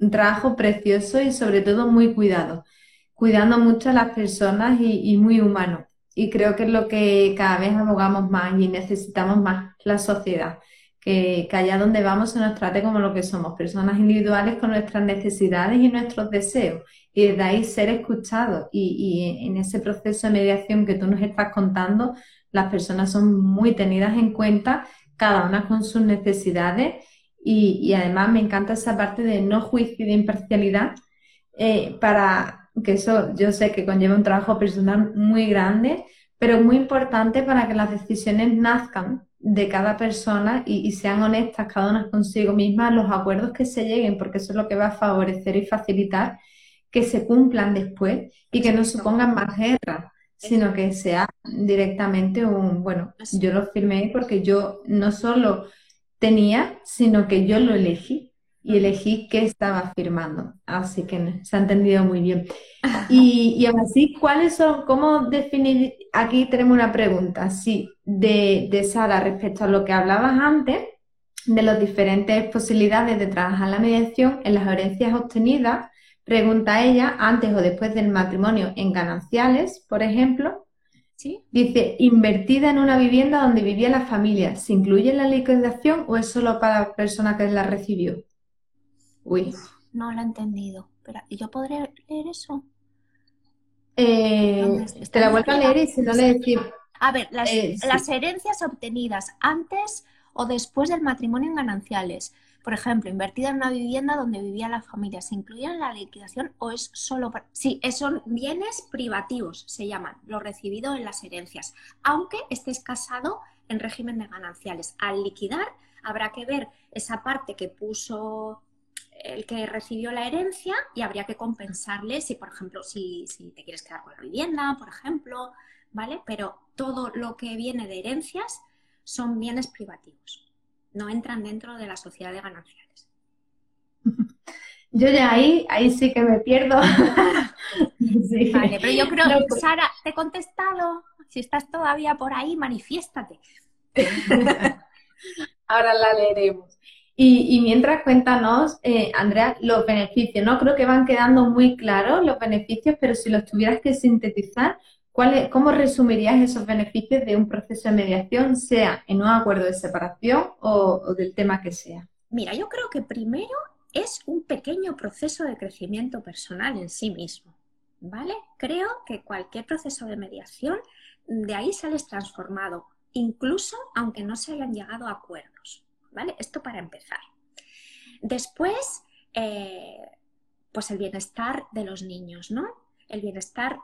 un trabajo precioso y sobre todo muy cuidado, cuidando mucho a las personas y, y muy humano. Y creo que es lo que cada vez abogamos más y necesitamos más la sociedad que, allá donde vamos se nos trate como lo que somos, personas individuales con nuestras necesidades y nuestros deseos, y desde ahí ser escuchados. Y, en ese proceso de mediación que tú nos estás contando, las personas son muy tenidas en cuenta, cada una con sus necesidades, y, además me encanta esa parte de no juicio y de imparcialidad, eh, para que eso yo sé que conlleva un trabajo personal muy grande, pero muy importante para que las decisiones nazcan de cada persona y, sean honestas cada una consigo misma los acuerdos que se lleguen, porque eso es lo que va a favorecer y facilitar que se cumplan después y que no supongan más guerra, sino que sea directamente un, bueno, yo lo firmé porque yo no solo tenía, sino que yo lo elegí y elegí qué estaba firmando. Así que se ha entendido muy bien. Y, y aún así, ¿cuáles son, cómo definir, aquí tenemos una pregunta, sí, de, de Sara respecto a lo que hablabas antes, de las diferentes posibilidades de trabajar la mediación en las herencias obtenidas, pregunta ella, antes o después del matrimonio en gananciales, por ejemplo, ¿Sí? dice, invertida en una vivienda donde vivía la familia, ¿se incluye en la liquidación o es solo para la persona que la recibió? Uy. No lo he entendido. Pero, ¿yo podré leer eso? Eh, te la vuelvo a leer y si no le decir. A ver, las, eh, las, herencias obtenidas antes o después del matrimonio en gananciales. Por ejemplo, invertida en una vivienda donde vivía la familia, ¿se incluye en la liquidación o es solo para... Sí, son bienes privativos, se llaman, lo recibido en las herencias, aunque estés casado en régimen de gananciales. Al liquidar habrá que ver esa parte que puso el que recibió la herencia y habría que compensarle si, por ejemplo, si, si, te quieres quedar con la vivienda, por ejemplo, ¿vale? Pero todo lo que viene de herencias son bienes privativos, no entran dentro de la sociedad de gananciales. Yo ya ahí, ahí sí que me pierdo. Vale, pero yo creo, pues Sara, te he contestado. Si estás todavía por ahí, manifiéstate. Ahora la leeremos. Y, mientras cuéntanos, eh, Andrea, los beneficios, ¿no? Creo que van quedando muy claros los beneficios, pero si los tuvieras que sintetizar, ¿cuál ¿cómo resumirías esos beneficios de un proceso de mediación, sea en un acuerdo de separación o, del tema que sea? Mira, yo creo que primero es un pequeño proceso de crecimiento personal en sí mismo, ¿vale? Creo que cualquier proceso de mediación, de ahí sales transformado, incluso aunque no se hayan llegado a acuerdos. ¿Vale? Esto para empezar. Después, eh, pues el bienestar de los niños, ¿no? El bienestar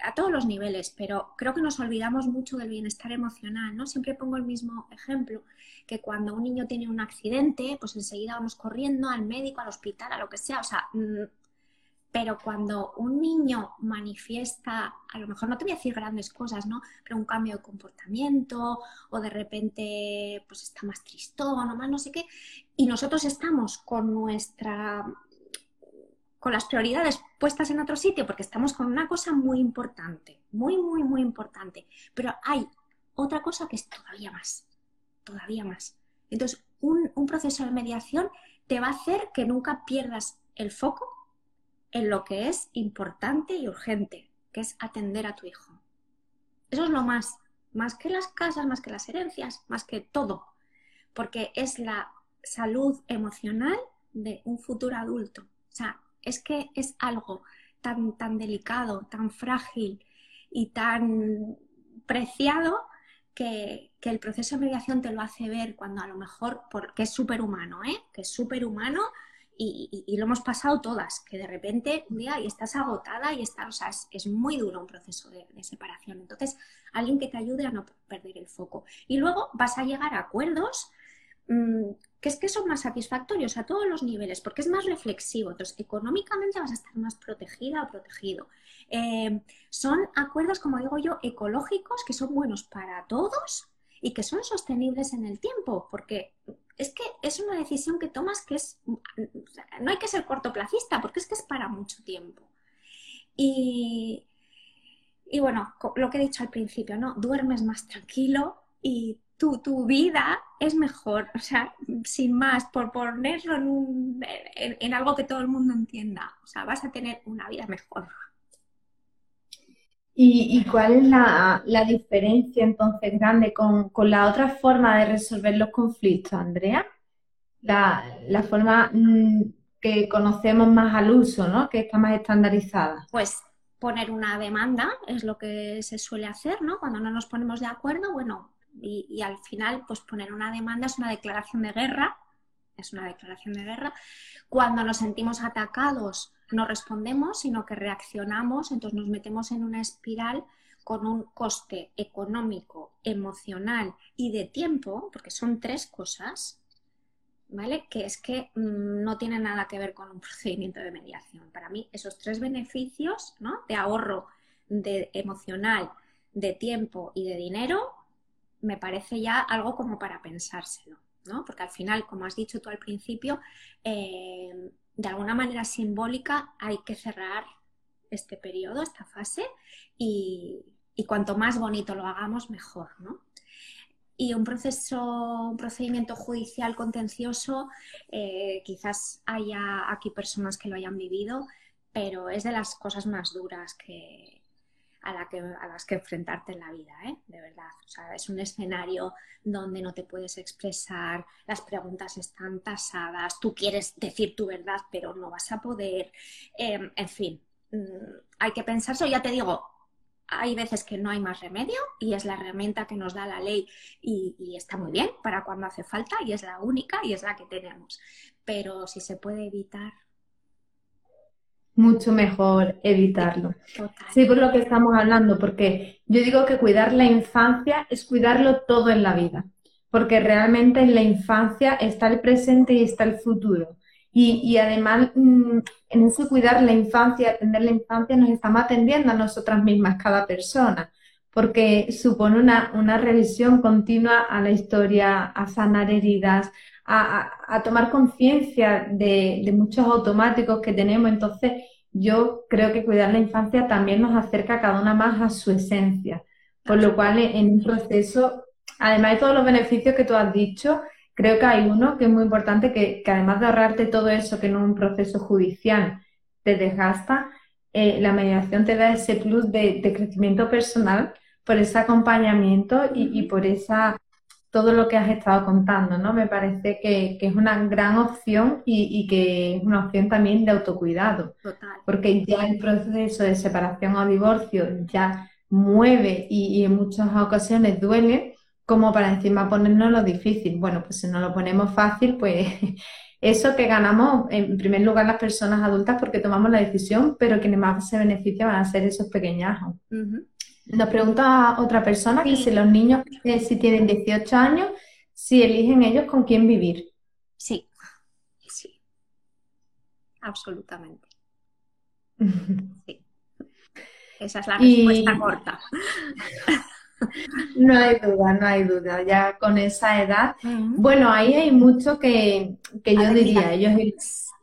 a todos los niveles, pero creo que nos olvidamos mucho del bienestar emocional, ¿no? Siempre pongo el mismo ejemplo, que cuando un niño tiene un accidente, pues enseguida vamos corriendo al médico, al hospital, a lo que sea, o sea, mm, pero cuando un niño manifiesta, a lo mejor no te voy a decir grandes cosas, ¿no? Pero un cambio de comportamiento o de repente pues está más tristón o más no sé qué, y nosotros estamos con nuestra con las prioridades puestas en otro sitio porque estamos con una cosa muy importante, muy, muy, muy importante. Pero hay otra cosa que es todavía más, todavía más, Entonces, un, un proceso de mediación te va a hacer que nunca pierdas el foco en lo que es importante y urgente, que es atender a tu hijo. Eso es lo más, más que las casas, más que las herencias, más que todo, porque es la salud emocional de un futuro adulto. O sea, es que es algo tan, tan delicado, tan frágil y tan preciado que, el proceso de mediación te lo hace ver cuando a lo mejor, porque es superhumano, ¿eh? que es superhumano y, lo hemos pasado todas, que de repente un día y estás agotada y estás, o sea, es, muy duro un proceso de, de, separación. Entonces, alguien que te ayude a no perder el foco. Y luego vas a llegar a acuerdos mm, que es que son más satisfactorios a todos los niveles, porque es más reflexivo. Entonces, económicamente vas a estar más protegida o protegido. Eh, son acuerdos, como digo yo, ecológicos que son buenos para todos y que son sostenibles en el tiempo, porque es que es una decisión que tomas que es, no hay que ser cortoplacista, porque es que es para mucho tiempo. Y, y bueno, lo que he dicho al principio, ¿no? Duermes más tranquilo y tu, tu vida es mejor, o sea, sin más, por ponerlo en, un, en algo que todo el mundo entienda, o sea, vas a tener una vida mejor. ¿Y, cuál es la, diferencia entonces grande con, la otra forma de resolver los conflictos, Andrea? La, forma mm, que conocemos más al uso, ¿no? Que está más estandarizada. Pues poner una demanda es lo que se suele hacer, ¿no? Cuando no nos ponemos de acuerdo, bueno, y, y al final, pues poner una demanda es una declaración de guerra, es una declaración de guerra. Cuando nos sentimos atacados, no respondemos, sino que reaccionamos, entonces nos metemos en una espiral con un coste económico, emocional y de tiempo, porque son tres cosas, ¿vale? Que es que mm, no tiene nada que ver con un procedimiento de mediación. Para mí, esos tres beneficios, ¿no? De ahorro de emocional, de tiempo y de dinero, me parece ya algo como para pensárselo, ¿no? Porque al final, como has dicho tú al principio, eh, de alguna manera simbólica hay que cerrar este periodo, esta fase, y, cuanto más bonito lo hagamos, mejor, ¿no? Y un proceso, un procedimiento judicial contencioso, eh, quizás haya aquí personas que lo hayan vivido, pero es de las cosas más duras que, a, la que, a las que enfrentarte en la vida, ¿eh? de verdad. O sea, es un escenario donde no te puedes expresar, las preguntas están tasadas, tú quieres decir tu verdad, pero no vas a poder. Em, en fin, mm, hay que pensarlo. Ya te digo, hay veces que no hay más remedio y es la herramienta que nos da la ley y, y, está muy bien para cuando hace falta y es la única y es la que tenemos. Pero si se puede evitar, mucho mejor evitarlo. Sí, por lo que estamos hablando, porque yo digo que cuidar la infancia es cuidarlo todo en la vida, porque realmente en la infancia está el presente y está el futuro. Y, además, mm, en ese cuidar la infancia, atender la infancia, nos estamos atendiendo a nosotras mismas, cada persona, porque supone una, una revisión continua a la historia, a sanar heridas, a, tomar conciencia de, muchos automáticos que tenemos. Entonces, yo creo que cuidar la infancia también nos acerca cada una más a su esencia. Por lo cual, en un proceso, además de todos los beneficios que tú has dicho, creo que hay uno que es muy importante, que, además de ahorrarte todo eso que en un proceso judicial te desgasta, eh, la mediación te da ese plus de, crecimiento personal por ese acompañamiento y, y por esa todo lo que has estado contando, ¿no? Me parece que, es una gran opción y, que es una opción también de autocuidado. Total. Porque ya el proceso de separación o divorcio ya mueve y, en muchas ocasiones duele, como para encima ponernos lo difícil. Bueno, pues si no lo ponemos fácil, pues eso que ganamos en primer lugar las personas adultas porque tomamos la decisión, pero quienes más se benefician van a ser esos pequeñajos. Nos pregunta otra persona que si los niños, eh, si tienen 18 años, si eligen ellos con quién vivir. Sí, sí, absolutamente. Sí. Esa es la respuesta corta. No hay duda, no hay duda. Ya con esa edad. Bueno, ahí hay mucho que, yo diría. Ellos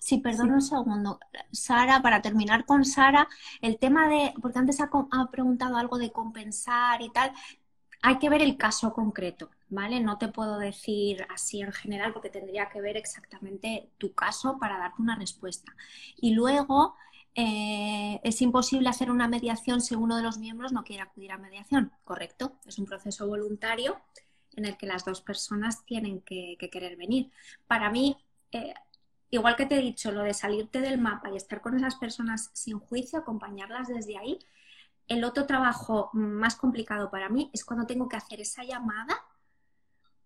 Sí, perdón un segundo. Sara, para terminar con Sara, el tema de, porque antes ha, preguntado algo de compensar y tal, hay que ver el caso concreto, ¿vale? No te puedo decir así en general porque tendría que ver exactamente tu caso para darte una respuesta. Y luego eh, es imposible hacer una mediación si uno de los miembros no quiere acudir a mediación, ¿correcto? Es un proceso voluntario en el que las dos personas tienen que, querer venir. Para mí, eh, igual que te he dicho, lo de salirte del mapa y estar con esas personas sin juicio, acompañarlas desde ahí, el otro trabajo más complicado para mí es cuando tengo que hacer esa llamada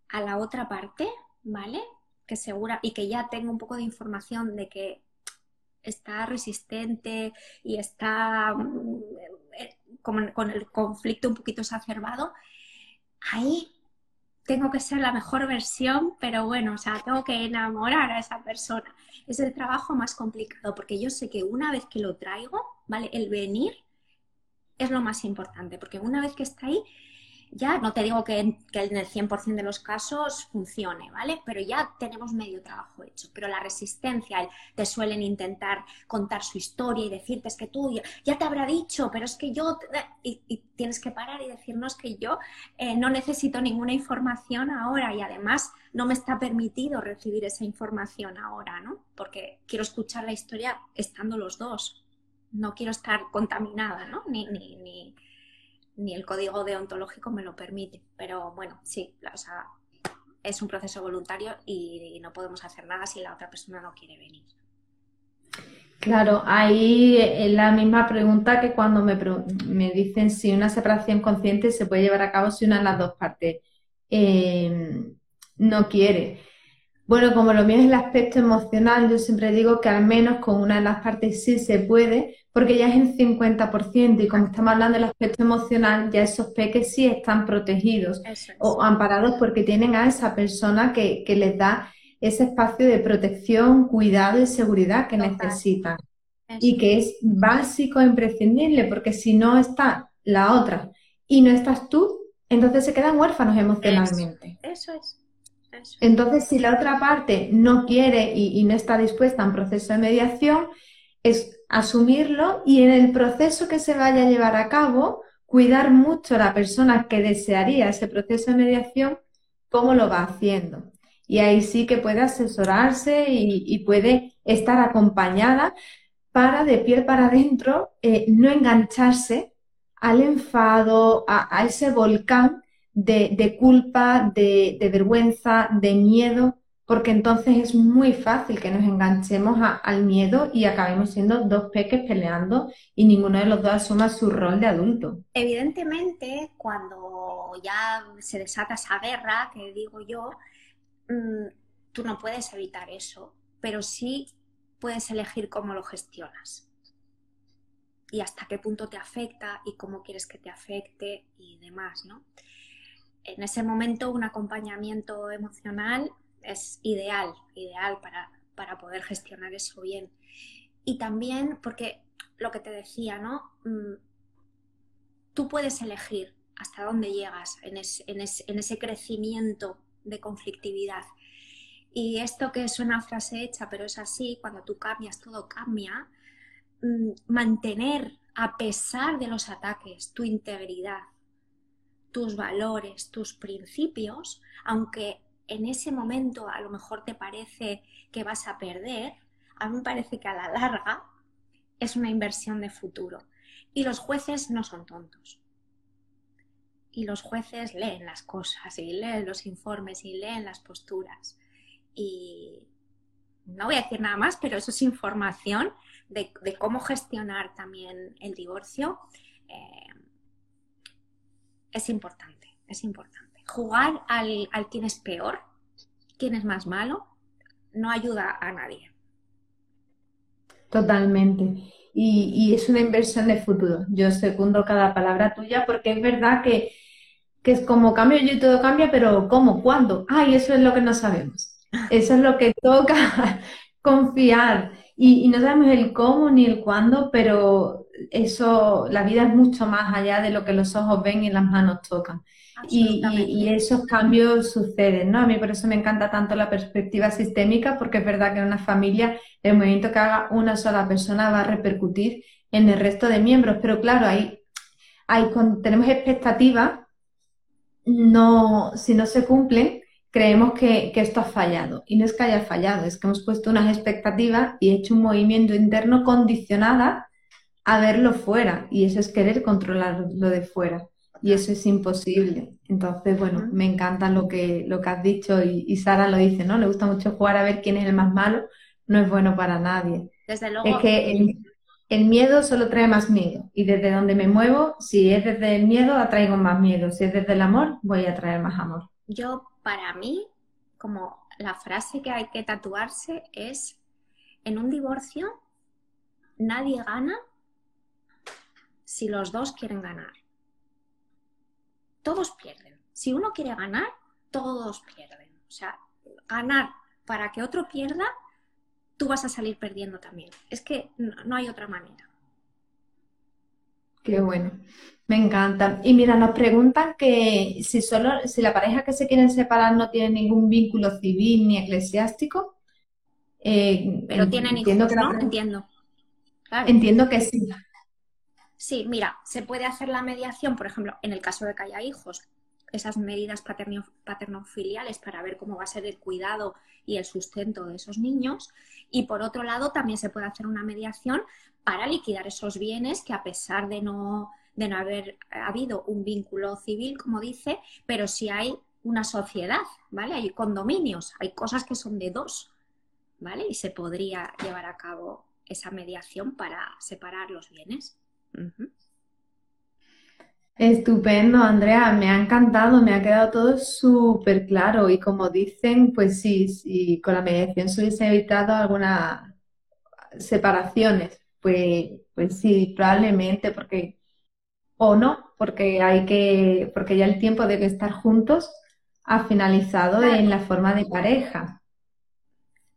a la otra parte, ¿vale? Que segura y que ya tengo un poco de información de que está resistente y está mm, eh, con, el conflicto un poquito exacerbado, ahí tengo que ser la mejor versión, pero bueno, o sea, tengo que enamorar a esa persona. Es el trabajo más complicado porque yo sé que una vez que lo traigo, ¿vale? El venir es lo más importante, porque una vez que está ahí, ya no te digo que en, el 100% de los casos funcione, ¿vale? Pero ya tenemos medio trabajo hecho. Pero la resistencia, te suelen intentar contar su historia y decirte es que tú ya, te habrá dicho, pero es que yo... Y, tienes que parar y decirnos que yo eh, no necesito ninguna información ahora y además no me está permitido recibir esa información ahora, ¿no? Porque quiero escuchar la historia estando los dos no quiero estar contaminada, ¿no? Ni, ni, ni, el código deontológico me lo permite. Pero bueno, sí, o sea, es un proceso voluntario y, no podemos hacer nada si la otra persona no quiere venir. Claro, ahí es la misma pregunta que cuando me, me, dicen si una separación consciente se puede llevar a cabo si una de las dos partes eh, no quiere. Bueno, como lo mío es el aspecto emocional, yo siempre digo que al menos con una de las partes sí se puede, porque ya es el 50% y como estamos hablando del aspecto emocional, ya esos peques sí están protegidos o amparados porque tienen a esa persona que, les da ese espacio de protección, cuidado y seguridad que necesitan. Y que es básico e imprescindible, porque si no está la otra y no estás tú, entonces se quedan huérfanos emocionalmente. eso es. Entonces, si la otra parte no quiere y, no está dispuesta a un proceso de mediación, es asumirlo y en el proceso que se vaya a llevar a cabo, cuidar mucho a la persona que desearía ese proceso de mediación, cómo lo va haciendo. Y ahí sí que puede asesorarse y, puede estar acompañada para de piel para adentro eh, no engancharse al enfado, a ese volcán de, culpa, de, vergüenza, de miedo, porque entonces es muy fácil que nos enganchemos al miedo y acabemos siendo dos peques peleando y ninguno de los dos asuma su rol de adulto. Evidentemente, cuando ya se desata esa guerra, que digo yo, mm, tú no puedes evitar eso, pero sí puedes elegir cómo lo gestionas y hasta qué punto te afecta y cómo quieres que te afecte y demás, ¿no? En ese momento un acompañamiento emocional es ideal, ideal para, poder gestionar eso bien. Y también porque lo que te decía, ¿no? Mm, tú puedes elegir hasta dónde llegas en, ese crecimiento de conflictividad. Y esto que es una frase hecha, pero es así, cuando tú cambias, todo cambia. Mm, mantener, a pesar de los ataques, tu integridad, tus valores, tus principios, aunque en ese momento a lo mejor te parece que vas a perder, a mí me parece que a la larga es una inversión de futuro. Y los jueces no son tontos. Y los jueces leen las cosas y leen los informes y leen las posturas. Y no voy a decir nada más, pero eso es información de, cómo gestionar también el divorcio. Eh, es importante, es importante. Jugar al, al es peor, quién es más malo, no ayuda a nadie. Totalmente. Y, es una inversión de futuro. Yo secundo cada palabra tuya porque es verdad que, es como cambio yo y todo cambia, pero ¿cómo? ¿Cuándo? Ay, eso es lo que no sabemos. Eso es lo que toca confiar. Y, y, no sabemos el cómo ni el cuándo, pero eso, la vida es mucho más allá de lo que los ojos ven y las manos tocan. Y, esos cambios suceden, ¿no? A mí por eso me encanta tanto la perspectiva sistémica, porque es verdad que en una familia el movimiento que haga una sola persona va a repercutir en el resto de miembros, pero claro, ahí, tenemos expectativas no, si no se cumplen, creemos que, esto ha fallado. Y no es que haya fallado, es que hemos puesto unas expectativas y hecho un movimiento interno condicionada a verlo fuera. Y eso es querer controlar lo de fuera. Y eso es imposible. Entonces, bueno, me encanta lo que, lo que has dicho y, Sara lo dice, ¿no? Le gusta mucho jugar a ver quién es el más malo. No es bueno para nadie. Desde luego. Es que el, el miedo solo trae más miedo. Y desde donde me muevo, si es desde el miedo, atraigo más miedo. Si es desde el amor, voy a traer más amor. Yo para mí, como la frase que hay que tatuarse es, en un divorcio nadie gana si los dos quieren ganar. Todos pierden. Si uno quiere ganar, todos pierden. O sea, ganar para que otro pierda, tú vas a salir perdiendo también. Es que no hay otra manera. Qué bueno. Me encanta. Y mira, nos preguntan que si solo, si la pareja que se quieren separar no tiene ningún vínculo civil ni eclesiástico. Eh, Pero tienen hijos, entiendo ¿no? Entiendo. Entiendo que sí. Sí, mira, se puede hacer la mediación, por ejemplo, en el caso de que haya hijos, esas medidas paterno, paternofiliales para ver cómo va a ser el cuidado y el sustento de esos niños. Y por otro lado, también se puede hacer una mediación para liquidar esos bienes que a pesar de no de no haber habido un vínculo civil, como dice, pero si hay una sociedad, ¿vale? Hay condominios, hay cosas que son de dos, ¿vale? Y se podría llevar a cabo esa mediación para separar los bienes. Estupendo, Andrea, me ha encantado, me ha quedado todo súper claro y como dicen, pues sí, sí, con la mediación se hubiese evitado algunas separaciones, pues, pues sí, probablemente, porque o no, porque hay que, porque ya el tiempo de estar juntos ha finalizado en la forma de pareja.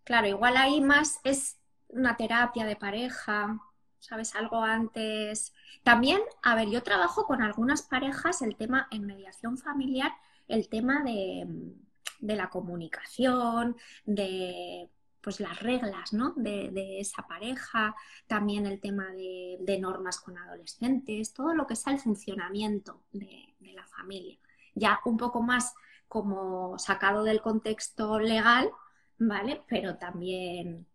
Claro, igual ahí más es una terapia de pareja, ¿sabes? Algo antes. También, a ver, yo trabajo con algunas parejas el tema en mediación familiar, el tema de, de la comunicación, de pues las reglas ¿no? de, esa pareja, también el tema de, normas con adolescentes, todo lo que sea el funcionamiento de, la familia. Ya un poco más como sacado del contexto legal, ¿vale? Pero también,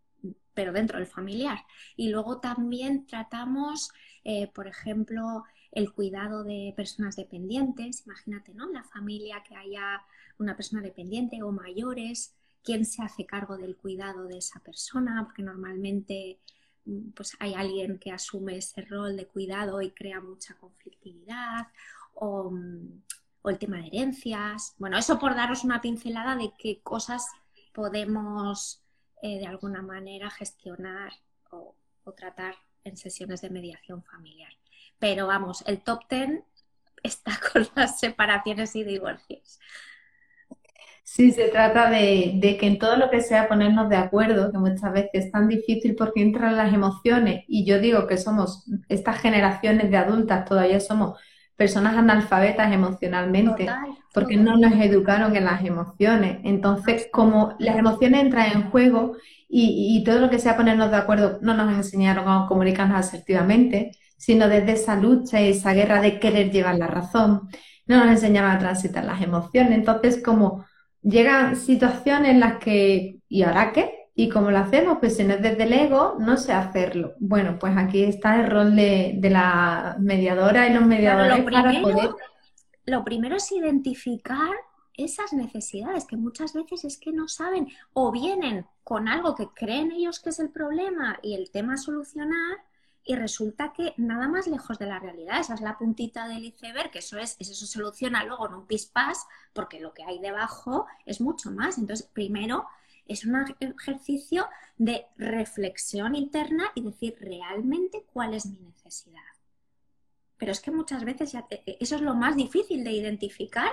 pero dentro del familiar. Y luego también tratamos, eh, por ejemplo, el cuidado de personas dependientes. Imagínate, ¿no? La familia que haya una persona dependiente o mayores, quién se hace cargo del cuidado de esa persona, porque normalmente mm, pues hay alguien que asume ese rol de cuidado y crea mucha conflictividad, o, mm, el tema de herencias. Bueno, eso por daros una pincelada de qué cosas podemos eh, de alguna manera gestionar o, o tratar en sesiones de mediación familiar. Pero vamos, el top ten está con las separaciones y divorcios. Sí, se trata de, que en todo lo que sea ponernos de acuerdo, que muchas veces es tan difícil porque entran las emociones y yo digo que somos, estas generaciones de adultas todavía somos personas analfabetas emocionalmente porque no nos educaron en las emociones. Entonces, como las emociones entran en juego y, y todo lo que sea ponernos de acuerdo no nos enseñaron a comunicarnos asertivamente, sino desde esa lucha y esa guerra de querer llevar la razón, no nos enseñaron a transitar las emociones. Entonces, como llegan situaciones en las que, ¿y ahora qué? ¿Y cómo lo hacemos? Pues si no es desde el ego, no sé hacerlo. Bueno, pues aquí está el rol de, la mediadora y los mediadores lo primero, para poder... Lo primero es identificar esas necesidades que muchas veces es que no saben o vienen con algo que creen ellos que es el problema y el tema a solucionar y resulta que nada más lejos de la realidad, esa es la puntita del iceberg, que eso es, eso soluciona luego en un pispás, porque lo que hay debajo es mucho más. Entonces, primero es un ejercicio de reflexión interna y decir realmente cuál es mi necesidad. Pero es que muchas veces ya, e, e, eso es lo más difícil de identificar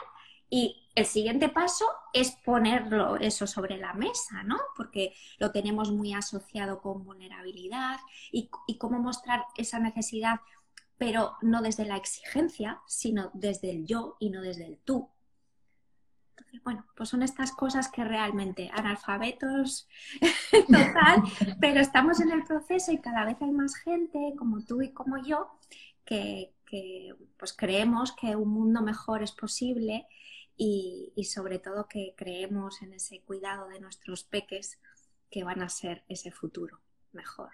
y el siguiente paso es ponerlo eso sobre la mesa, ¿no? Porque lo tenemos muy asociado con vulnerabilidad y, cómo mostrar esa necesidad, pero no desde la exigencia, sino desde el yo y no desde el tú. Bueno, pues son estas cosas que realmente analfabetos total, pero estamos en el proceso y cada vez hay más gente como tú y como yo que, que pues creemos que un mundo mejor es posible y, sobre todo que creemos en ese cuidado de nuestros peques que van a ser ese futuro mejor.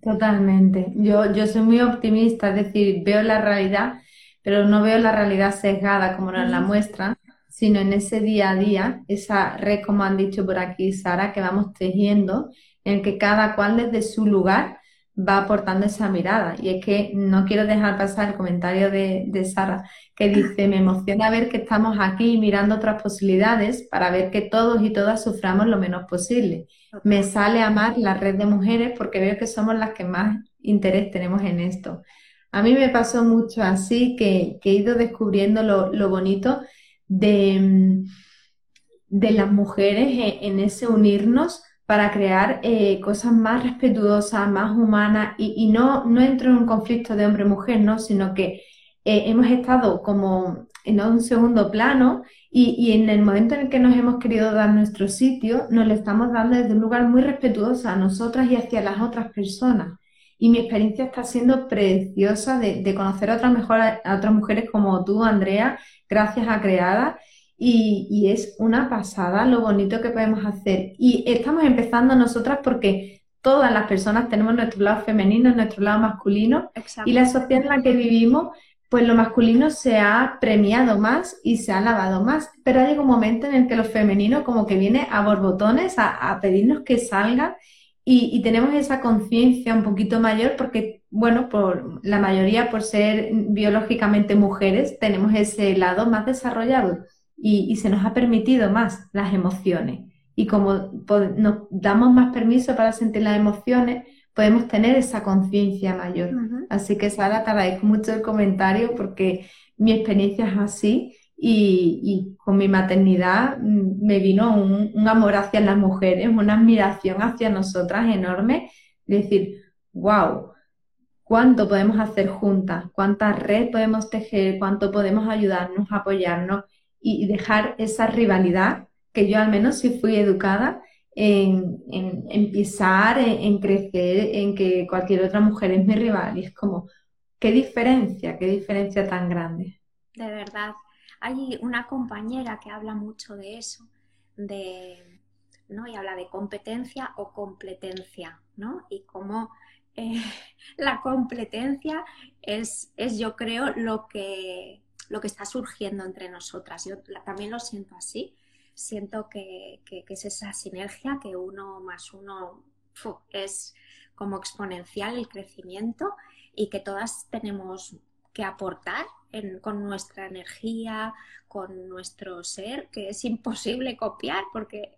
Totalmente. Yo, yo soy muy optimista, es decir, veo la realidad, pero no veo la realidad sesgada como nos la muestran, sino en ese día a día, esa red, como han dicho por aquí Sara, que vamos tejiendo, en que cada cual desde su lugar va aportando esa mirada. Y es que no quiero dejar pasar el comentario de, Sara, que dice, me emociona ver que estamos aquí mirando otras posibilidades para ver que todos y todas suframos lo menos posible. Me sale amar la red de mujeres porque veo que somos las que más interés tenemos en esto. A mí me pasó mucho así que, he ido descubriendo lo, bonito de, de las mujeres en ese unirnos para crear eh, cosas más respetuosas, más humanas y, no, no entro en un conflicto de hombre-mujer, ¿no? sino que eh, hemos estado como en un segundo plano y, en el momento en el que nos hemos querido dar nuestro sitio, nos lo estamos dando desde un lugar muy respetuoso a nosotras y hacia las otras personas. Y mi experiencia está siendo preciosa de, de conocer a otras, mejor, a otras mujeres como tú, Andrea, gracias a Creada y, es una pasada lo bonito que podemos hacer. Y estamos empezando nosotras porque todas las personas tenemos nuestro lado femenino, nuestro lado masculino y la sociedad en la que vivimos, pues lo masculino se ha premiado más y se ha lavado más, pero hay un momento en el que lo femenino como que viene a borbotones a, pedirnos que salga y, y tenemos esa conciencia un poquito mayor porque, bueno, por la mayoría por ser biológicamente mujeres, tenemos ese lado más desarrollado y, se nos ha permitido más las emociones. Y como nos damos más permiso para sentir las emociones, podemos tener esa conciencia mayor. Así que Sara, te agradezco mucho el comentario porque mi experiencia es así y, con mi maternidad mm, me vino un, amor hacia las mujeres, una admiración hacia nosotras enorme, decir, wow, cuánto podemos hacer juntas, cuánta red podemos tejer, cuánto podemos ayudarnos, apoyarnos y dejar esa rivalidad, que yo al menos sí fui educada en, en, pisar, en, crecer, en que cualquier otra mujer es mi rival. Y es como, qué diferencia, qué diferencia tan grande. De verdad. Hay una compañera que habla mucho de eso, de, ¿no? Y habla de competencia o completencia, ¿no? Y cómo eh, la competencia es, es, yo creo, lo que lo que está surgiendo entre nosotras. Yo también lo siento así. Siento que, es esa sinergia, que uno más uno es como exponencial el crecimiento y que todas tenemos que aportar con nuestra energía, con nuestro ser, que es imposible copiar porque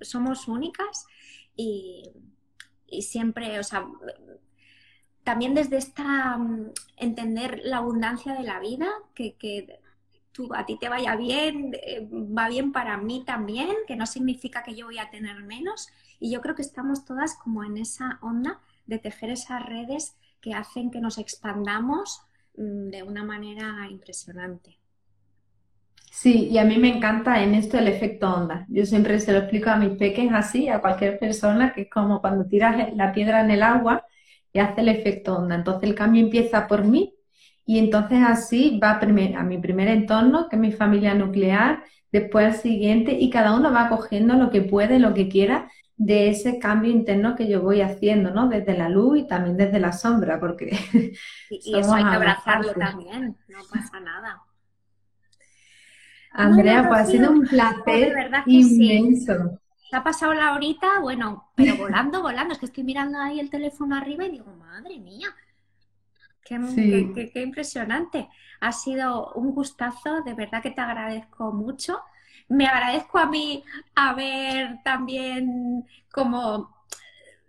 somos únicas y, y siempre, o sea, también desde esta mm, entender la abundancia de la vida, que, que a ti te vaya bien, eh, va bien para mí también, que no significa que yo voy a tener menos. Y yo creo que estamos todas como en esa onda de tejer esas redes que hacen que nos expandamos mm, de una manera impresionante. Sí, y a mí me encanta en esto el efecto onda. Yo siempre se lo explico a mis pequeños así, a cualquier persona, que es como cuando tiras la piedra en el agua y hace el efecto onda. Entonces el cambio empieza por mí y entonces así va a, mi primer entorno, que es mi familia nuclear, después al siguiente y cada uno va cogiendo lo que puede, lo que quiera de ese cambio interno que yo voy haciendo, ¿no? Desde la luz y también desde la sombra, porque... Y, eso hay que abrazarlo también, no pasa nada. Andrea, pues ha sido un placer inmenso ha pasado la horita, bueno, pero volando, volando. Es que estoy mirando ahí el teléfono arriba y digo, madre mía, qué, qué, impresionante. Ha sido un gustazo, de verdad que te agradezco mucho. Me agradezco a mí haber también como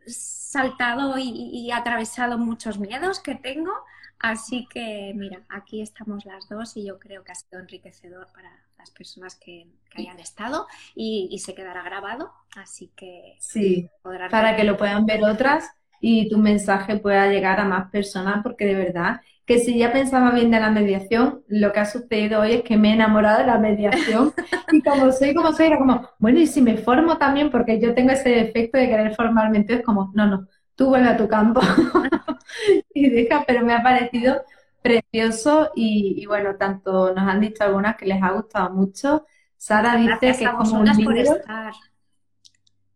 saltado y, atravesado muchos miedos que tengo. Así que, mira, aquí estamos las dos y yo creo que ha sido enriquecedor para las personas que, hayan estado y, se quedará grabado, así que sí, para que lo puedan ver otras y tu mensaje pueda llegar a más personas, porque de verdad que si ya pensaba bien de la mediación, lo que ha sucedido hoy es que me he enamorado de la mediación y como soy como soy, era como, bueno, y si me formo también, porque yo tengo ese defecto de querer formalmente, es como, no, no, tú vuelve a tu campo y deja, pero me ha parecido precioso y, bueno, tanto nos han dicho algunas que les ha gustado mucho. Sara dice que es como un libro.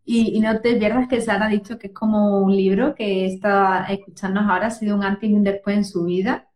Y, no te pierdas que Sara ha dicho que es como un libro que está escuchándonos ahora, ha sido un antes y un después en su vida.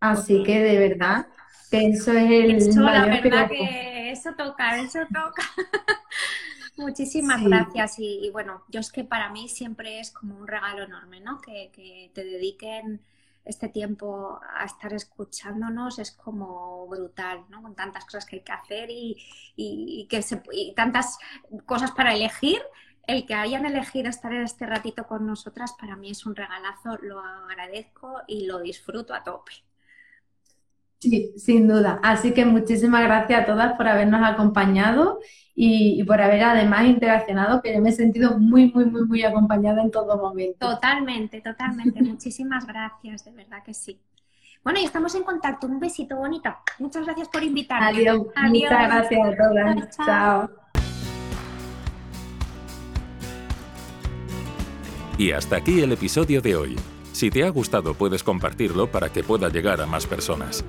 Así que de verdad que eso es el eso, la verdad que eso toca, eso toca. Muchísimas gracias y, bueno, yo es que para mí siempre es como un regalo enorme, ¿no? Que, que te dediquen este tiempo a estar escuchándonos es como brutal, ¿no? Con tantas cosas que hay que hacer y, y, que se, y tantas cosas para elegir. El que hayan elegido estar en este ratito con nosotras para mí es un regalazo, lo agradezco y lo disfruto a tope. Sí, sin duda. Así que muchísimas gracias a todas por habernos acompañado y, por haber además interaccionado, que yo me he sentido muy, muy, muy, muy acompañada en todo momento. Totalmente, totalmente. Muchísimas gracias, de verdad que sí. Bueno, y estamos en contacto. Un besito bonito. Muchas gracias por invitarme. Adiós. Adiós. Muchas gracias a todas. chao. Y hasta aquí el episodio de hoy. Si te ha gustado puedes compartirlo para que pueda llegar a más personas.